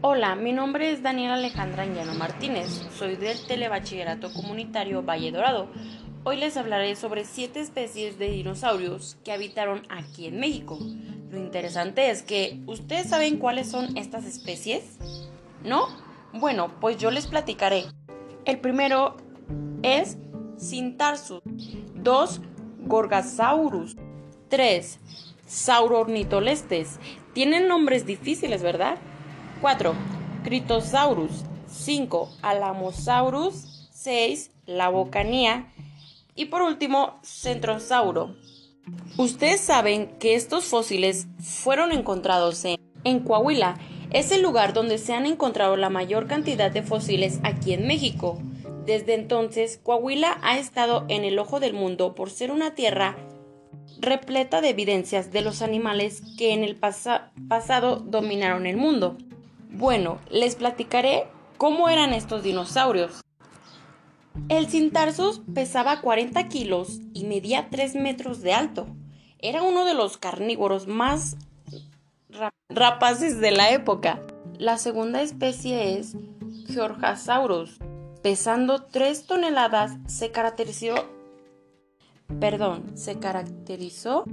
Hola, mi nombre es Daniela Alejandra Anguiano Martínez, soy del Telebachillerato Comunitario Valle Dorado. Hoy les hablaré sobre siete especies de dinosaurios que habitaron aquí en México. Lo interesante es que, ¿ustedes saben cuáles son estas especies? ¿No? Bueno, pues yo les platicaré. El primero es Cintarsus, 2. Gorgasaurus, 3. Saurornitolestes. Tienen nombres difíciles, ¿verdad? 4. Critosaurus. 5. Alamosaurus. 6. La bocanía. Y por último, Centrosauro. Ustedes saben que estos fósiles fueron encontrados en, en Coahuila. Es el lugar donde se han encontrado la mayor cantidad de fósiles aquí en México. Desde entonces, Coahuila ha estado en el ojo del mundo por ser una tierra repleta de evidencias de los animales que en el pasado dominaron el mundo. Bueno, les platicaré cómo eran estos dinosaurios. El Cintarsus pesaba 40 kilos y medía 3 metros de alto. Era uno de los carnívoros más rapaces de la época. La segunda especie es Georgasaurus. Pesando 3 toneladas, se caracterizó perdón, se caracterizó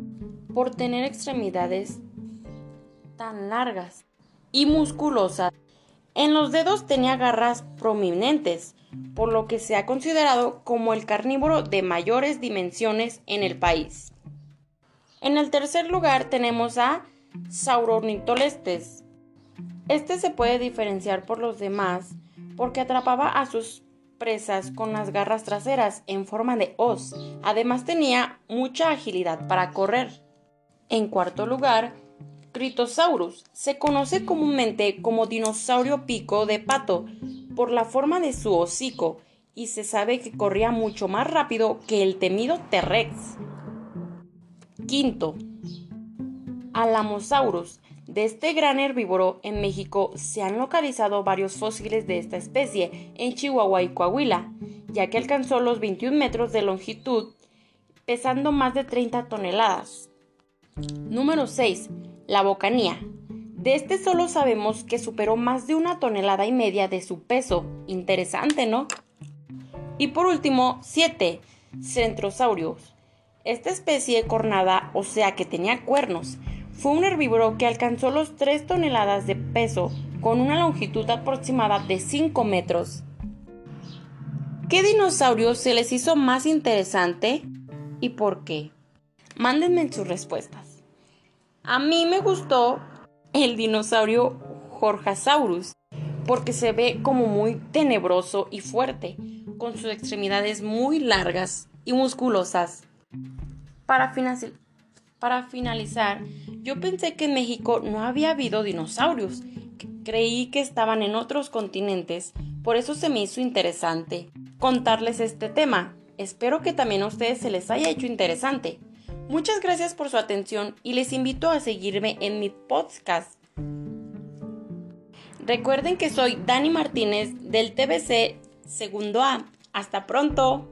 por tener extremidades tan largas y musculosas. En los dedos tenía garras prominentes, por lo que se ha considerado como el carnívoro de mayores dimensiones en el país. En el tercer lugar tenemos a Saurornitolestes. Este se puede diferenciar por los demás porque atrapaba a sus presas con las garras traseras en forma de hoz. Además tenía mucha agilidad para correr. En cuarto lugar, Critosaurus se conoce comúnmente como dinosaurio pico de pato por la forma de su hocico y se sabe que corría mucho más rápido que el temido T-Rex. Quinto, Alamosaurus de este gran herbívoro en México se han localizado varios fósiles de esta especie en Chihuahua y Coahuila, ya que alcanzó los 21 metros de longitud, pesando más de 30 toneladas. Número 6. La bocanía. De este solo sabemos que superó más de una tonelada y media de su peso. Interesante, ¿no? Y por último, 7. Centrosaurios. Esta especie cornada, o sea que tenía cuernos, fue un herbívoro que alcanzó los 3 toneladas de peso con una longitud aproximada de 5 metros. ¿Qué dinosaurio se les hizo más interesante y por qué? Mándenme sus respuestas. A mí me gustó el dinosaurio Jorjasaurus porque se ve como muy tenebroso y fuerte, con sus extremidades muy largas y musculosas. Para, para finalizar, yo pensé que en México no había habido dinosaurios. Creí que estaban en otros continentes, por eso se me hizo interesante contarles este tema. Espero que también a ustedes se les haya hecho interesante. Muchas gracias por su atención y les invito a seguirme en mi podcast. Recuerden que soy Dani Martínez del TBC Segundo A. Hasta pronto.